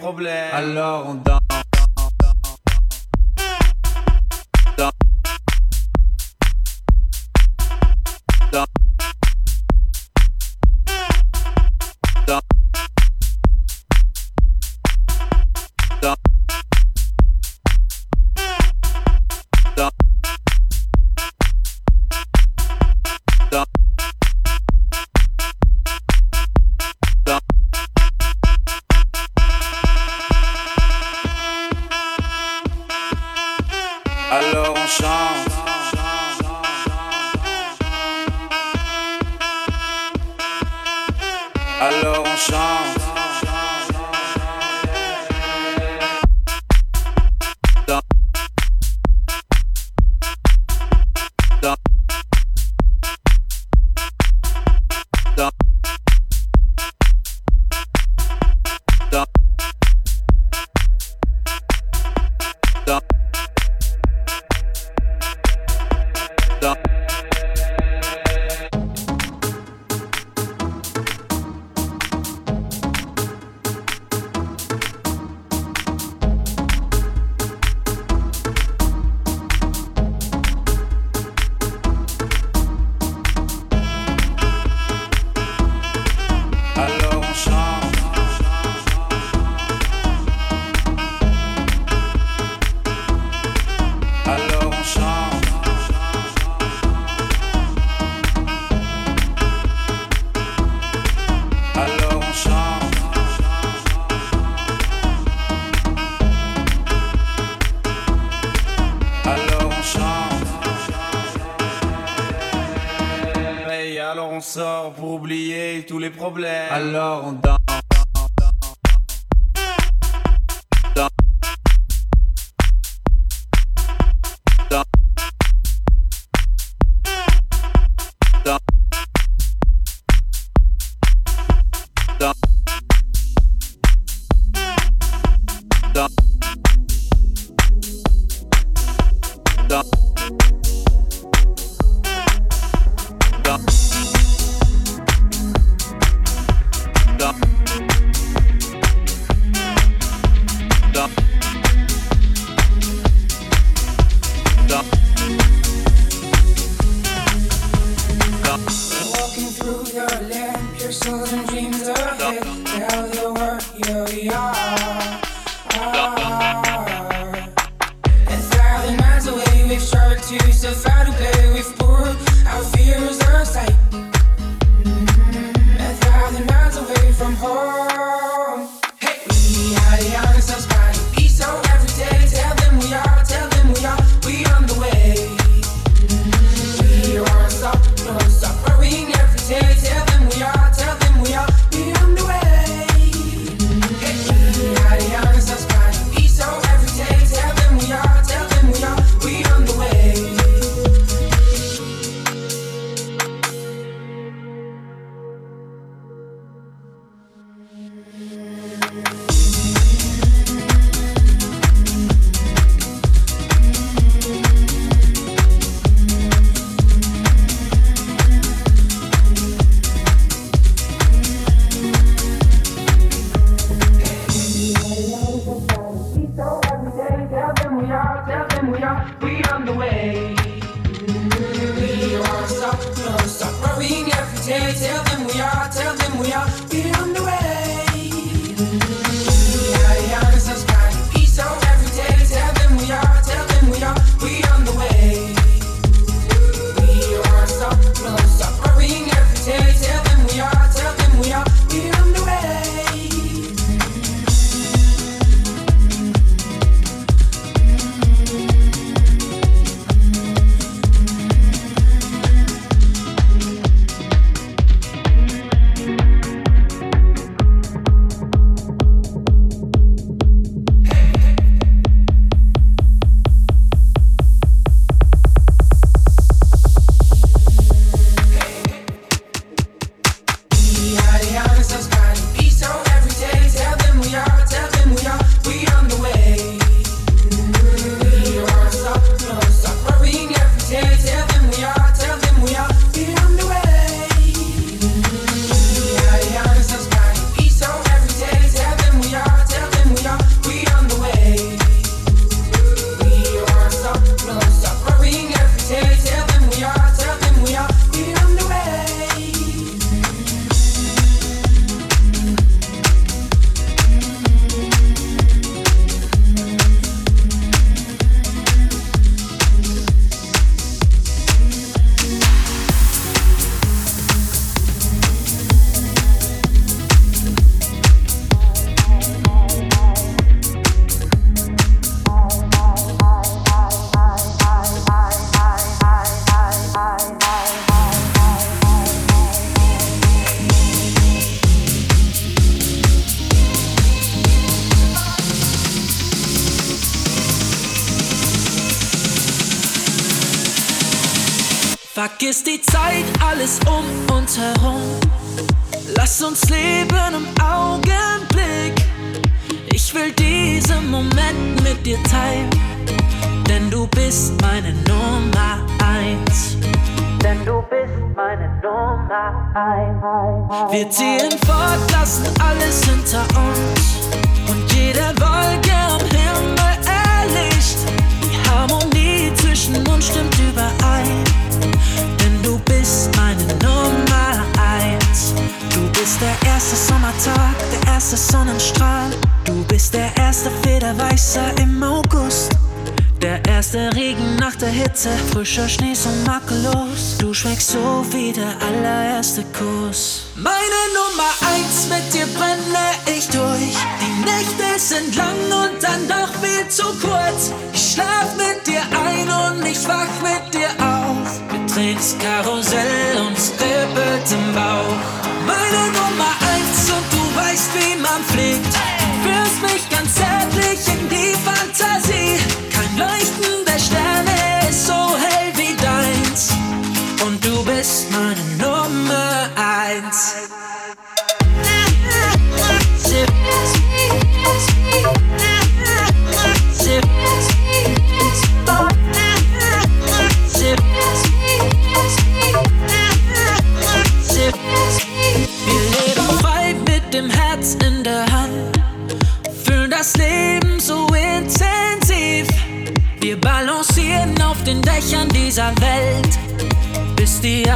problèmes. Problèmes. Alors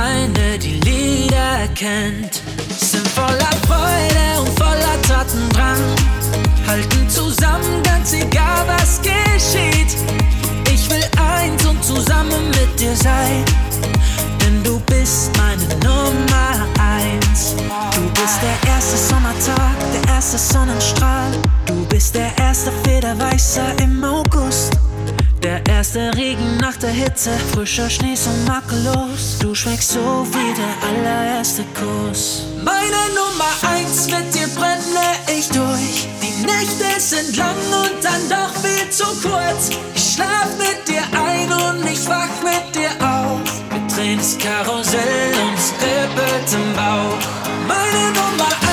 Freunde, die Lieder kennt, sind voller Freude und voller Tatendrang. Halten zusammen, ganz egal was geschieht. Ich will eins und zusammen mit dir sein, denn du bist meine Nummer eins. Du bist der erste Sommertag, der erste Sonnenstrahl. Du bist der erste Federweißer im August. Der erste Regen nach der Hitze, frischer Schnee so makellos. Du schmeckst so wie der allererste Kuss. Meine Nummer eins, mit dir brenne ich durch. Die Nächte sind lang und dann doch viel zu kurz. Ich schlaf mit dir ein und ich wach mit dir auf. Wir drehen das Karussell und es im Bauch. Meine Nummer eins.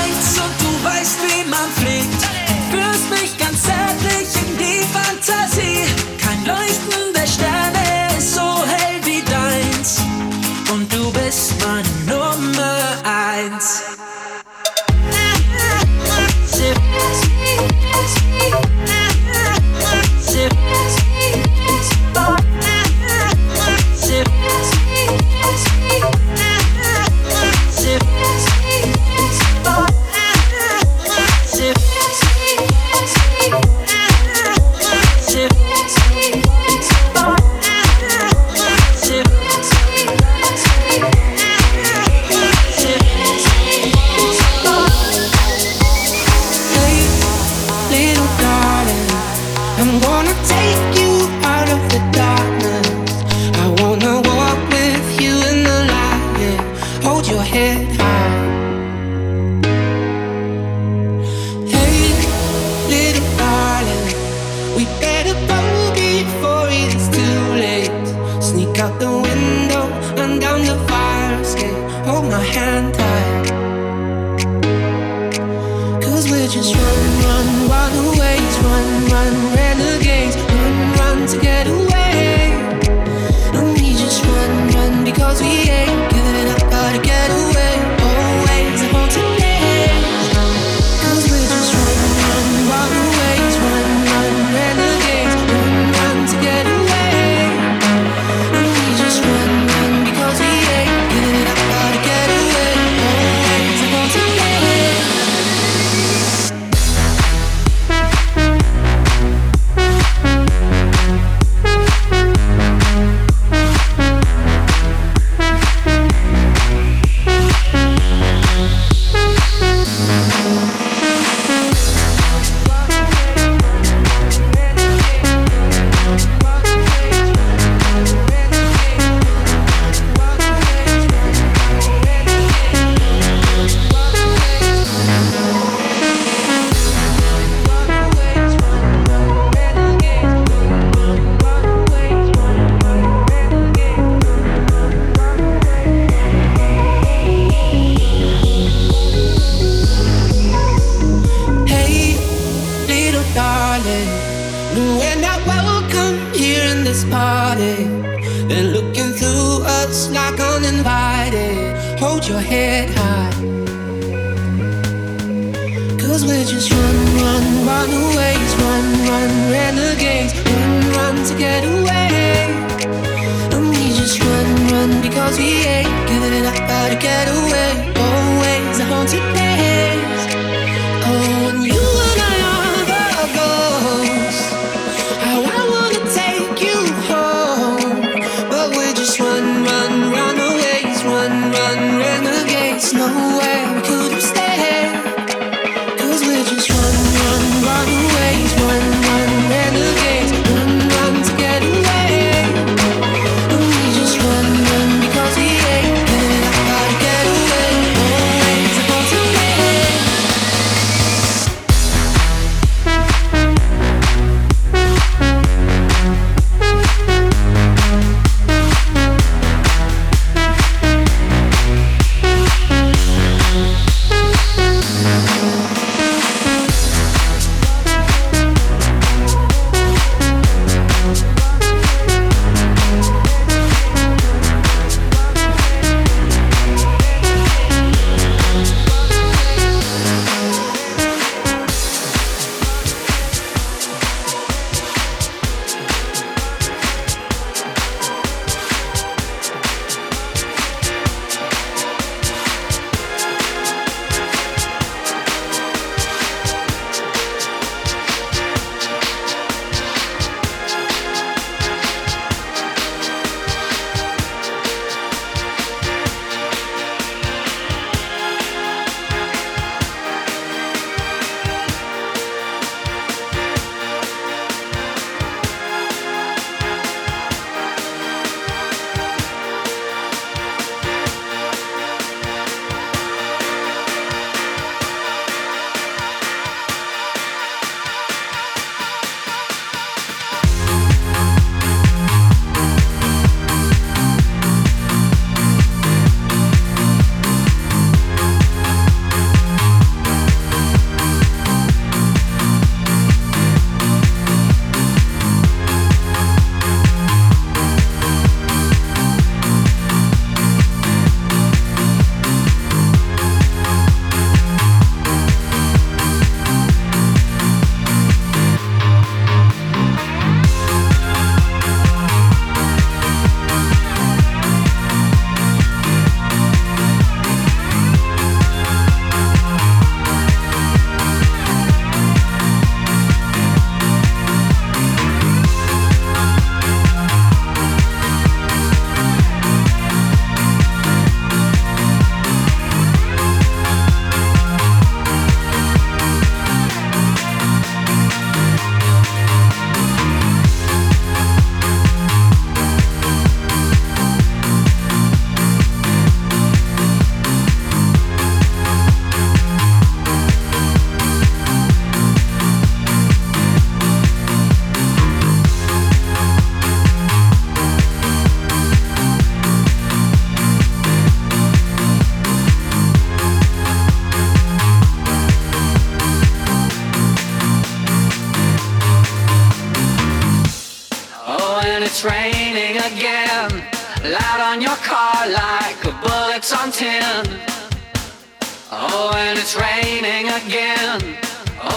Oh, and it's raining again.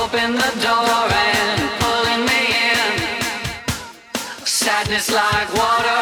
Open the door and pulling me in. Sadness like water.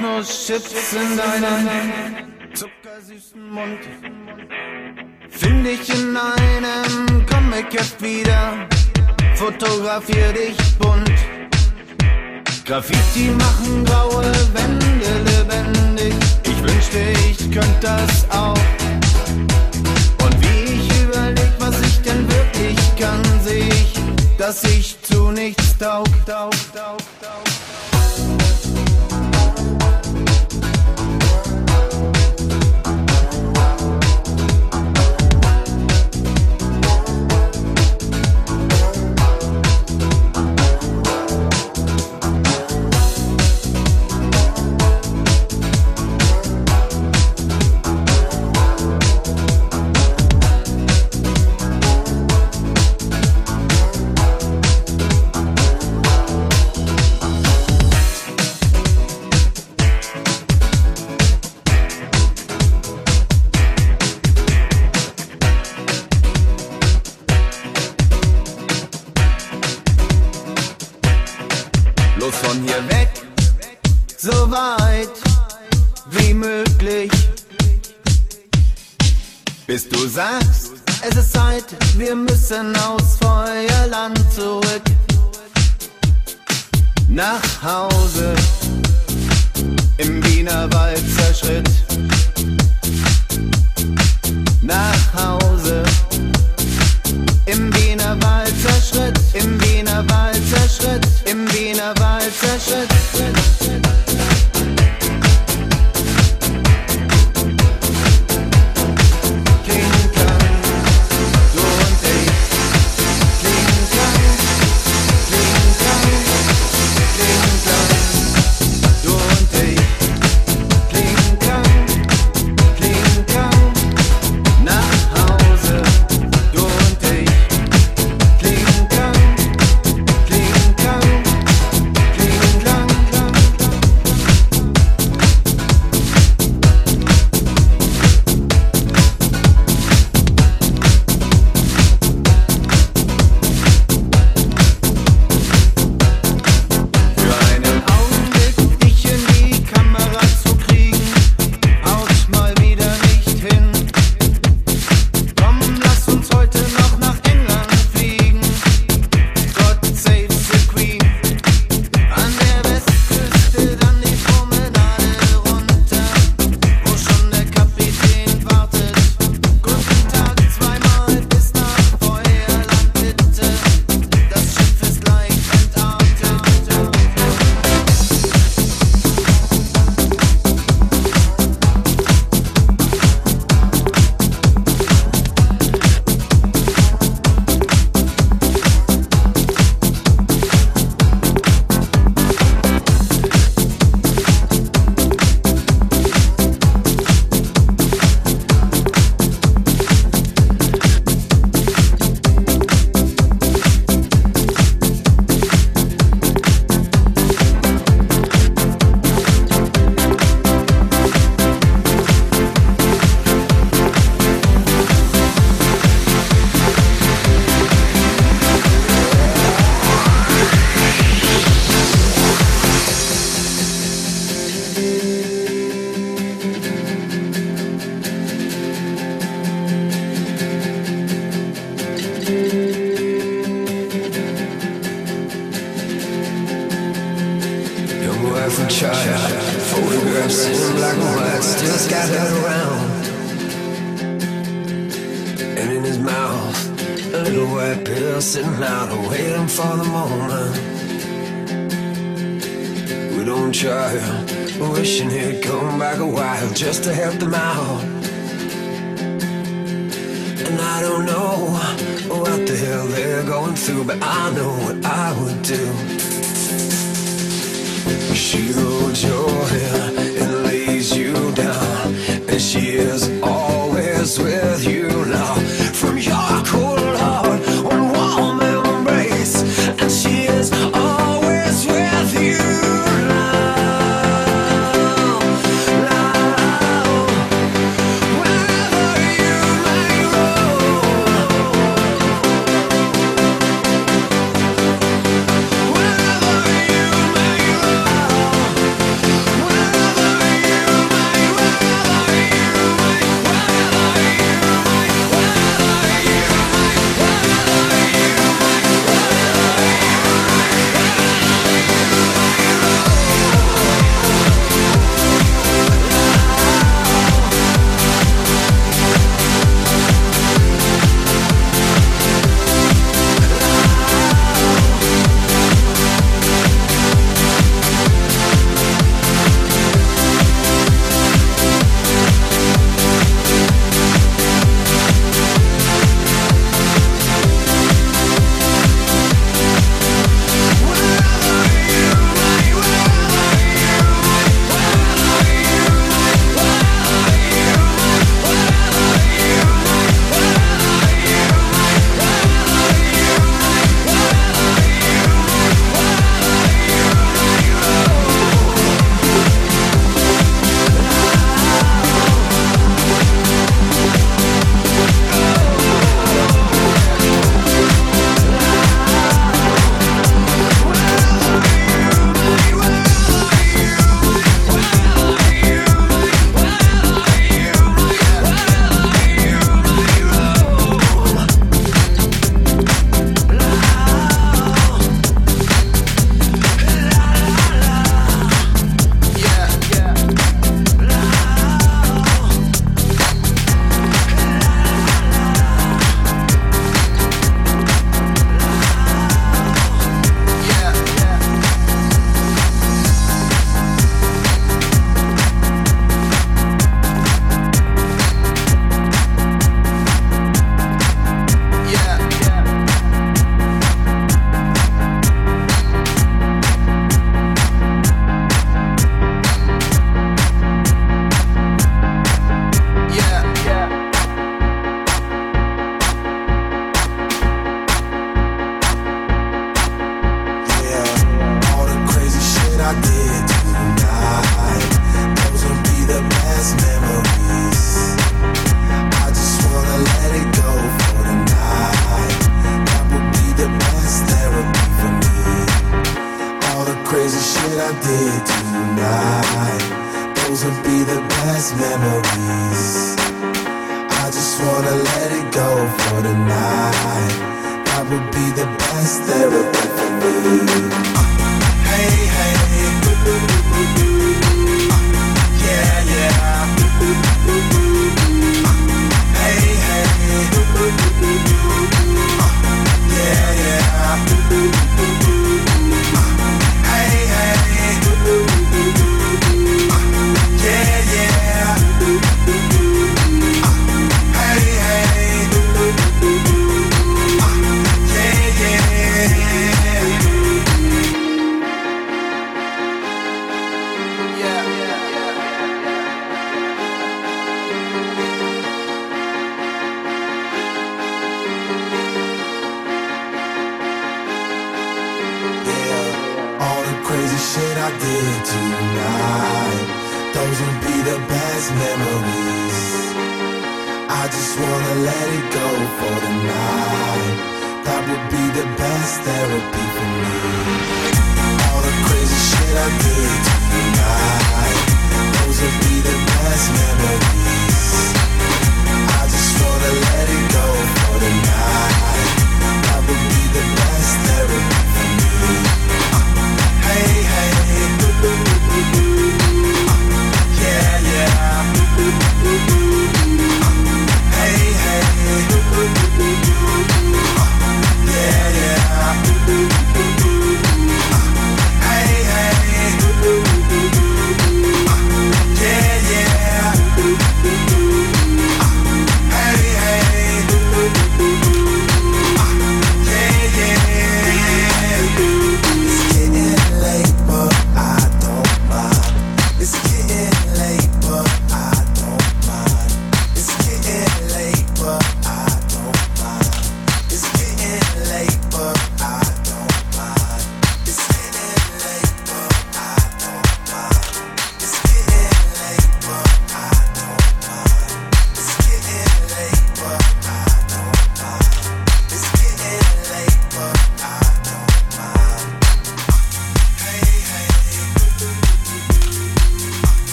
Techno-Chips in deinem zuckersüßen Mund. Find dich in einem Comic-Heft wieder, fotografier dich bunt. Graffiti mal bis du sagst, es ist Zeit, wir müssen aus Feuerland zurück. Nach Hause. Im Wiener Wald zerschritt. Nach Hause. Im Wiener Wald zerschritt, im Wiener Wald zerschritt, im Wiener Wald zerschritt.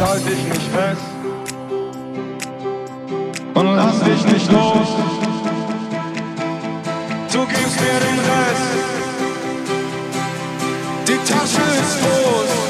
Ich halte dich nicht fest und lass dich nicht los. Du gibst mir den Rest. Die Tasche ist groß.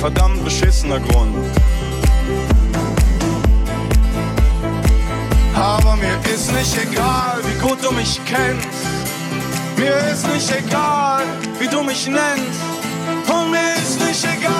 Verdammt beschissener Grund. Aber mir ist nicht egal, wie gut du mich kennst. Mir ist nicht egal, wie du mich nennst. Und mir ist nicht egal,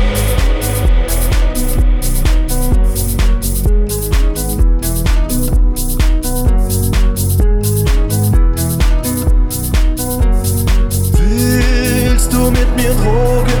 Mir Drogen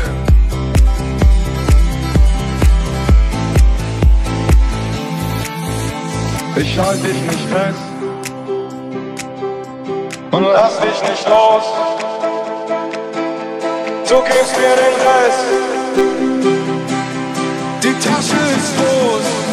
Ich halte dich nicht fest und lass dich nicht los. Du gibst mir den Rest. Die Tasche ist los.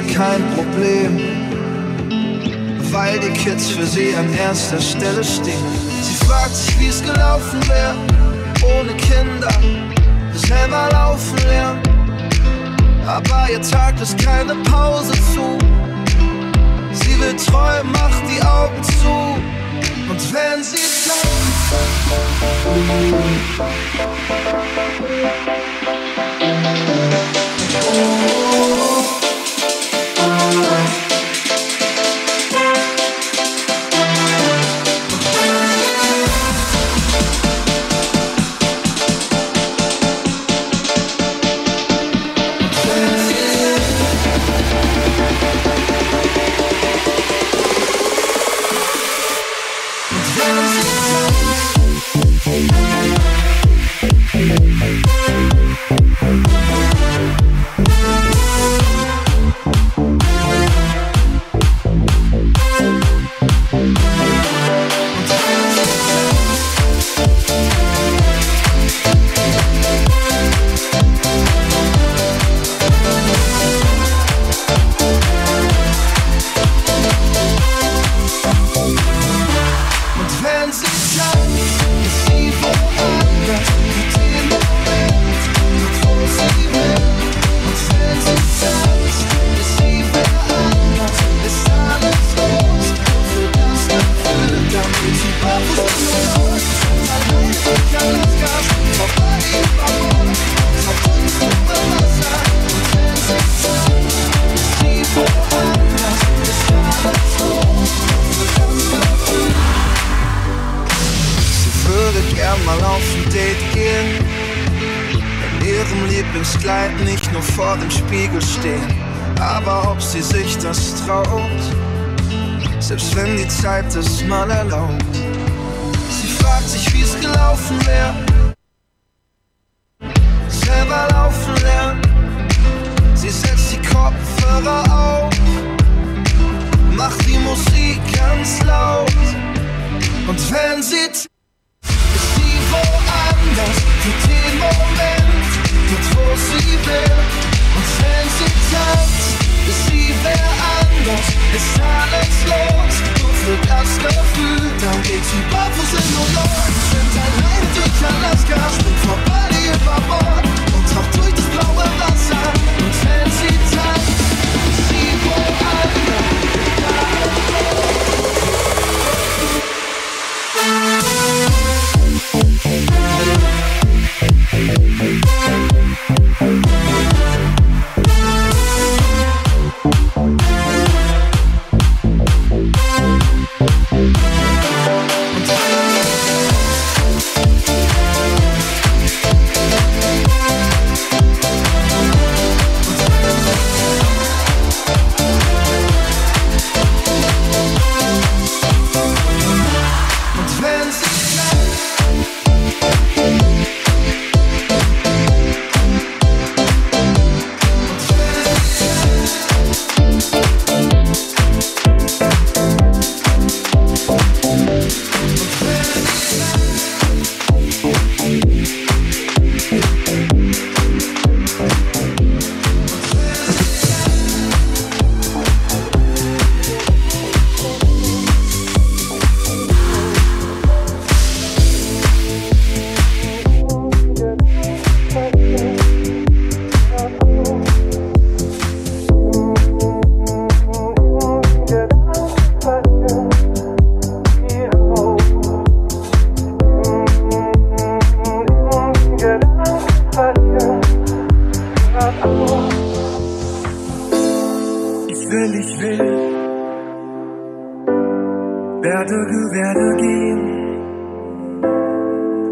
ja kein Problem, weil die Kids für sie an erster Stelle stehen. Sie fragt sich, wie es gelaufen wäre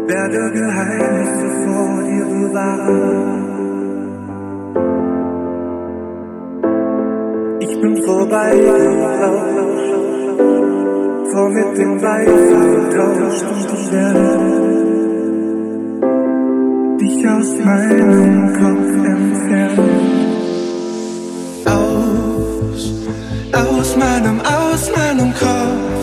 werde Geheimnisse vor dir bewahren. Ich bin vorbei, vor mit dem Weißen Rausch und ich werde dich aus meinem Kopf entfernen. Aus, aus meinem, aus meinem Kopf.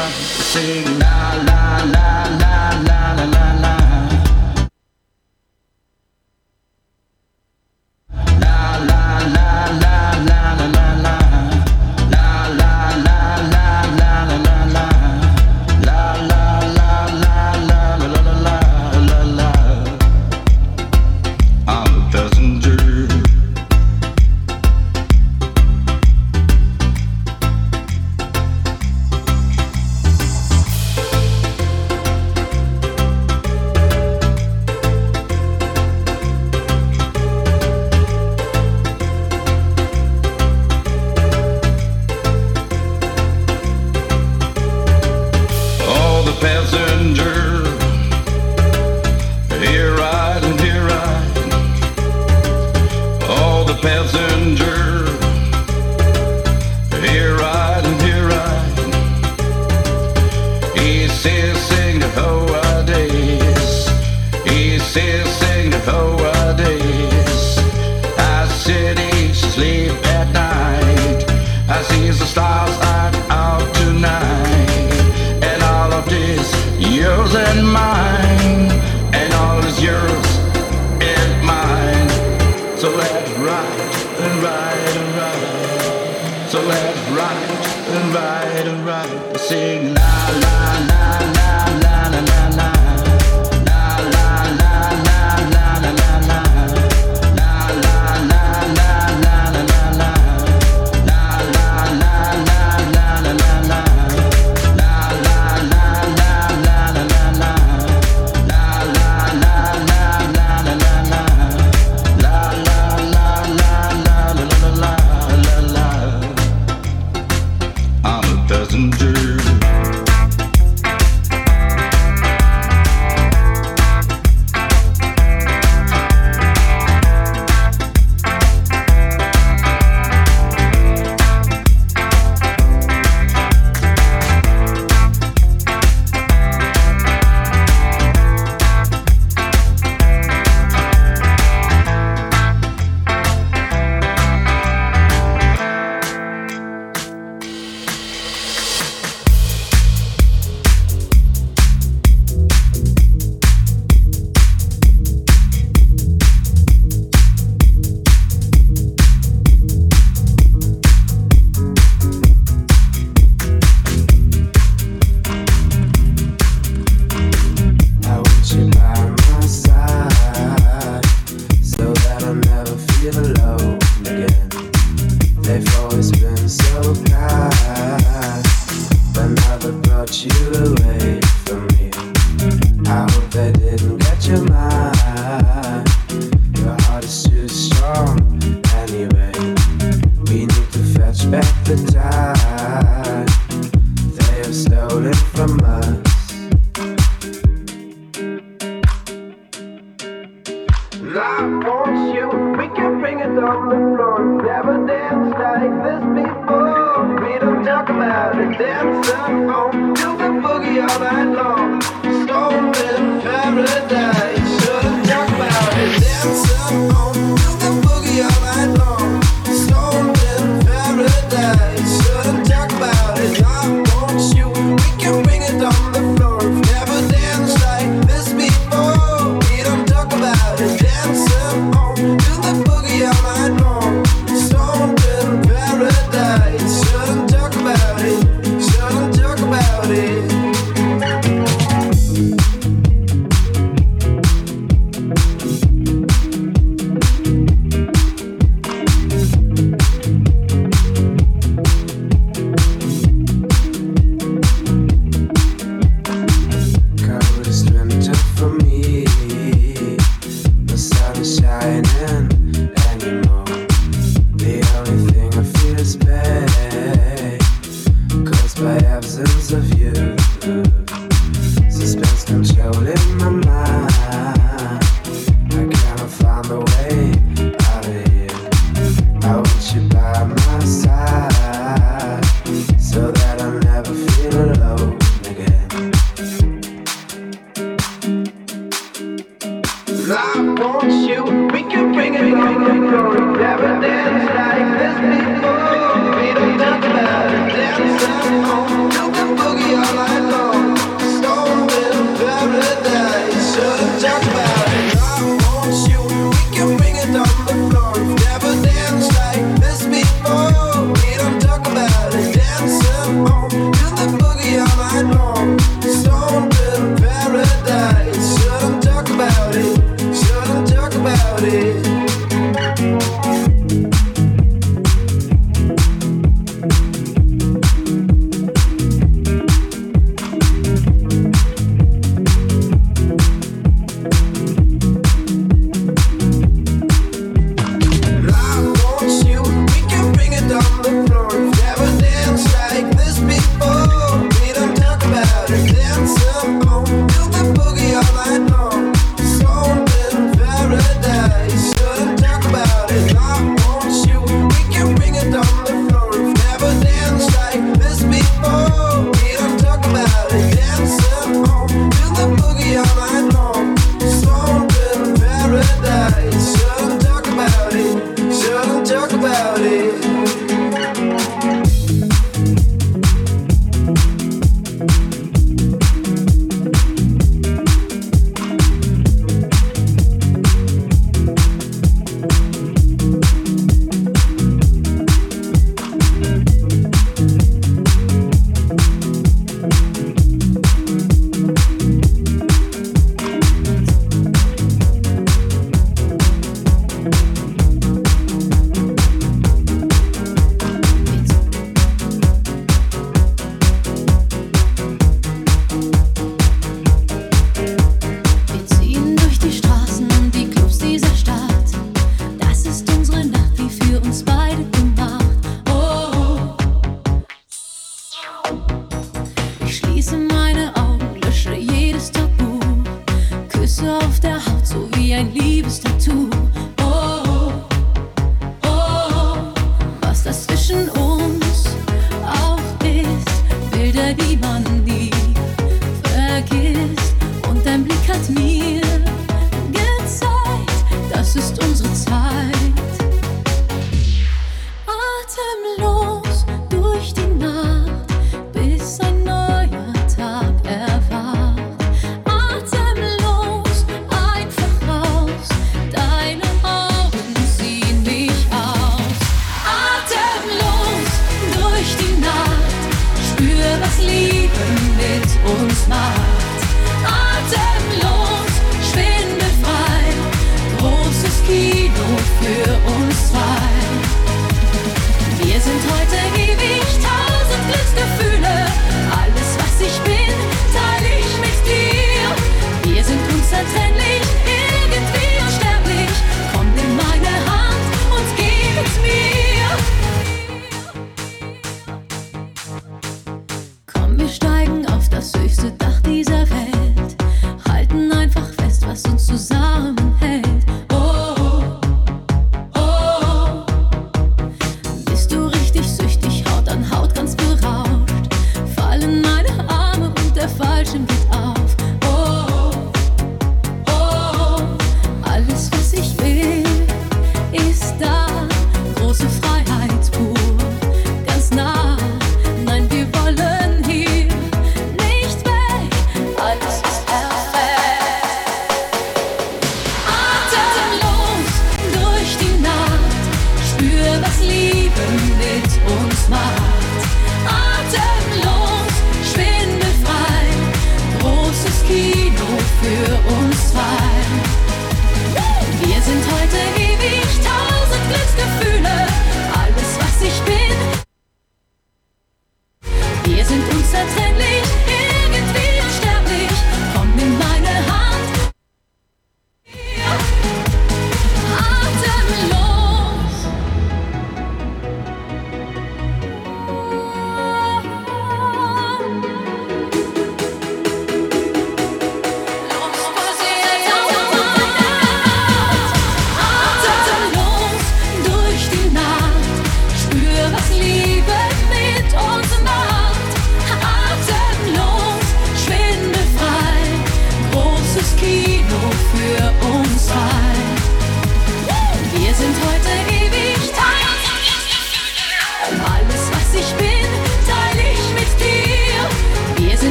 sing now.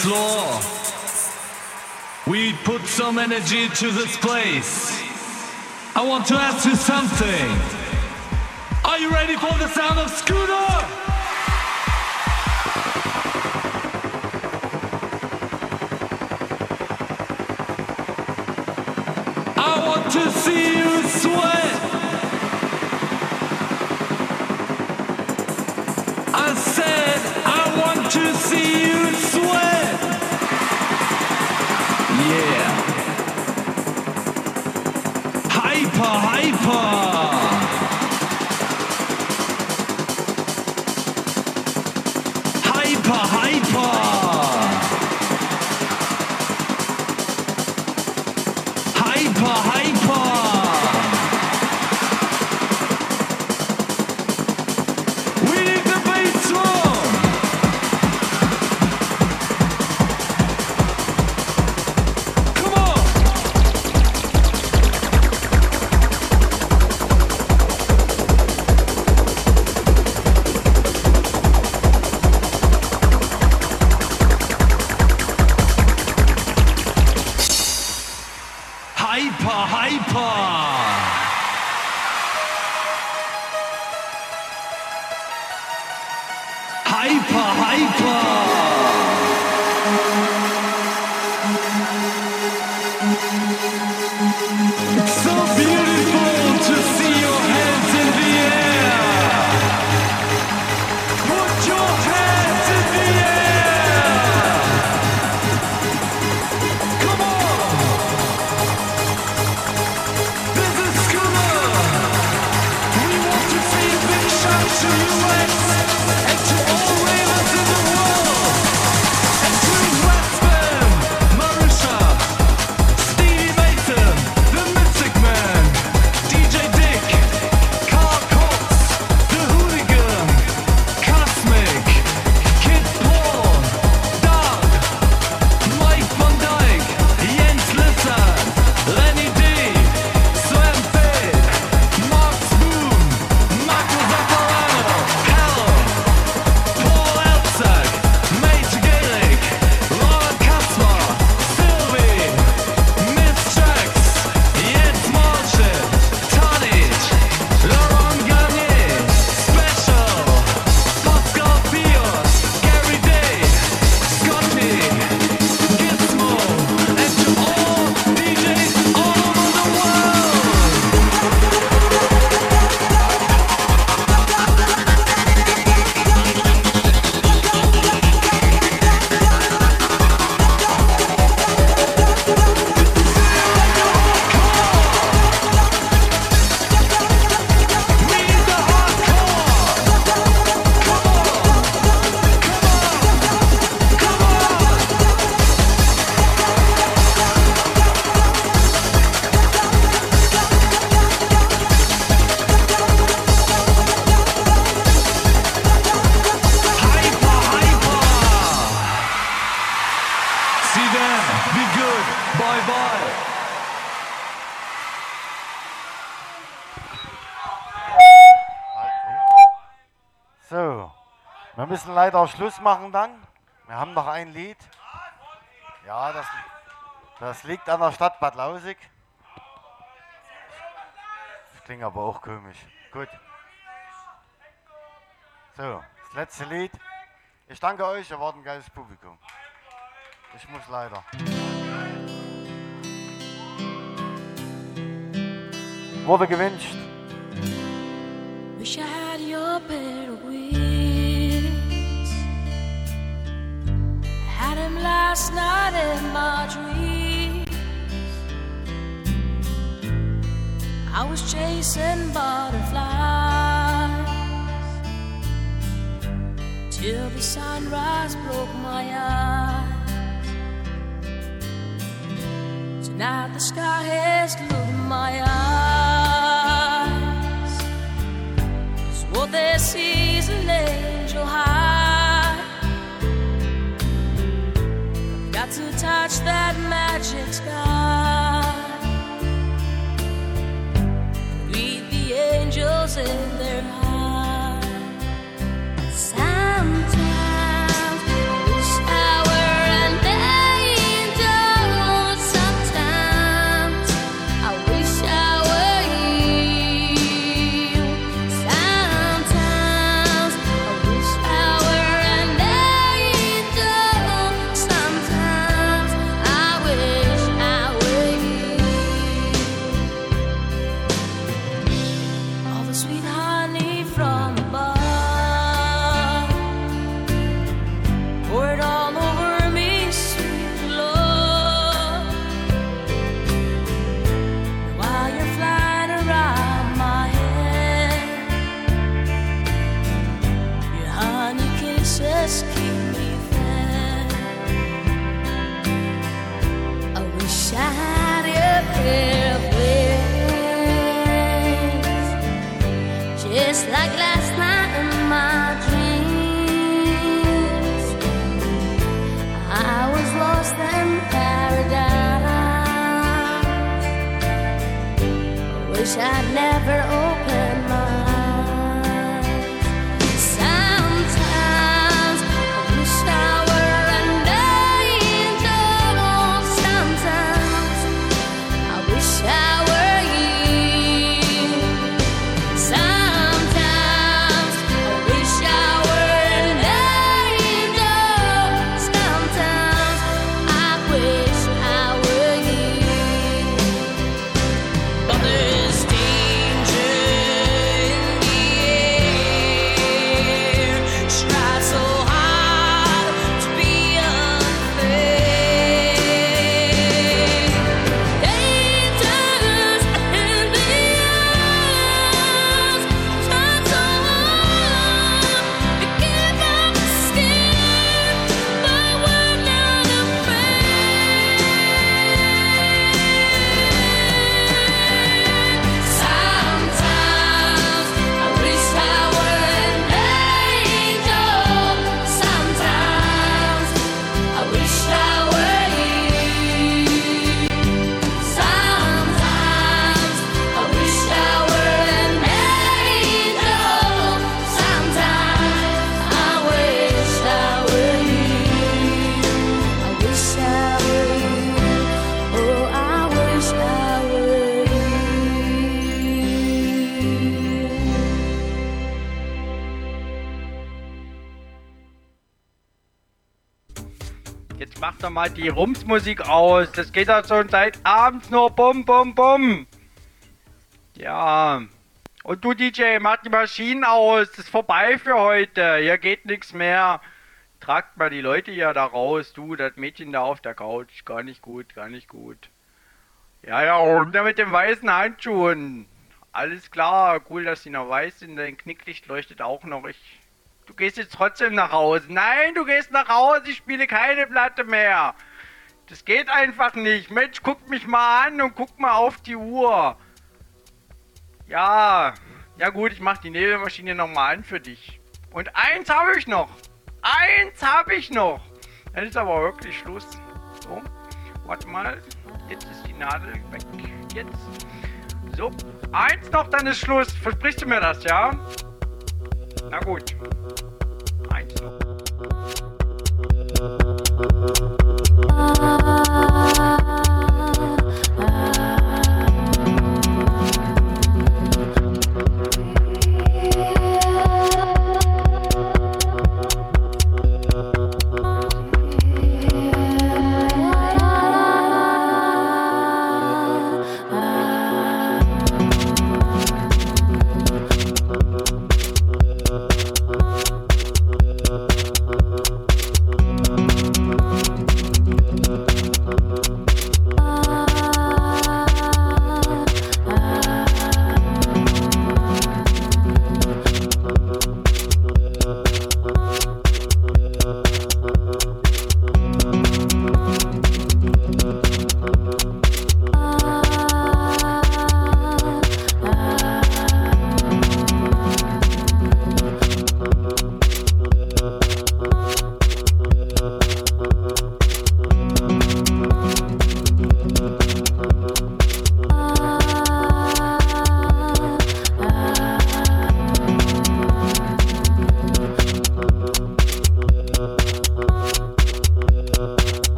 floor. We put some energy to this place. I want to ask you something. Are you ready for the sound of So, wir müssen leider Schluss machen dann. Wir haben noch ein Lied. Ja, das, das liegt an der Stadt Bad Lausig. Das klingt aber auch komisch. Gut. So, das letzte Lied. Ich danke euch, ihr wart ein geiles Publikum. Ich muss leider. Wurde gewünscht. Wings. I had him last night in my dreams. I was chasing butterflies till the sunrise broke my eyes. Tonight the sky has glued my eyes. Cause what they see is an angel high. Got to touch that magic sky. Greet the angels in their Rumsmusik aus. Das geht doch schon seit abends nur bum bum bum. Ja. Und du DJ, mach die Maschinen aus. Das ist vorbei für heute. Hier geht nichts mehr. Tragt mal die Leute hier da raus. Du, das Mädchen da auf der Couch. Gar nicht gut, gar nicht gut. Ja, ja, runter mit den weißen Handschuhen. Alles klar. Cool, dass die noch weiß sind. Dein Knicklicht leuchtet auch noch. Ich Du gehst jetzt trotzdem nach Hause. Nein, du gehst nach Hause, ich spiele keine Platte mehr. Das geht einfach nicht. Mensch, guck mich mal an und guck mal auf die Uhr. Ja, ja gut, ich mach die Nebelmaschine nochmal an für dich. Und eins habe ich noch. Eins habe ich noch. Dann ist aber wirklich Schluss. So, warte mal. Jetzt ist die Nadel weg. Jetzt. So, eins noch, dann ist Schluss. Versprichst du mir das, ja? Na gut. Eins noch. 啊。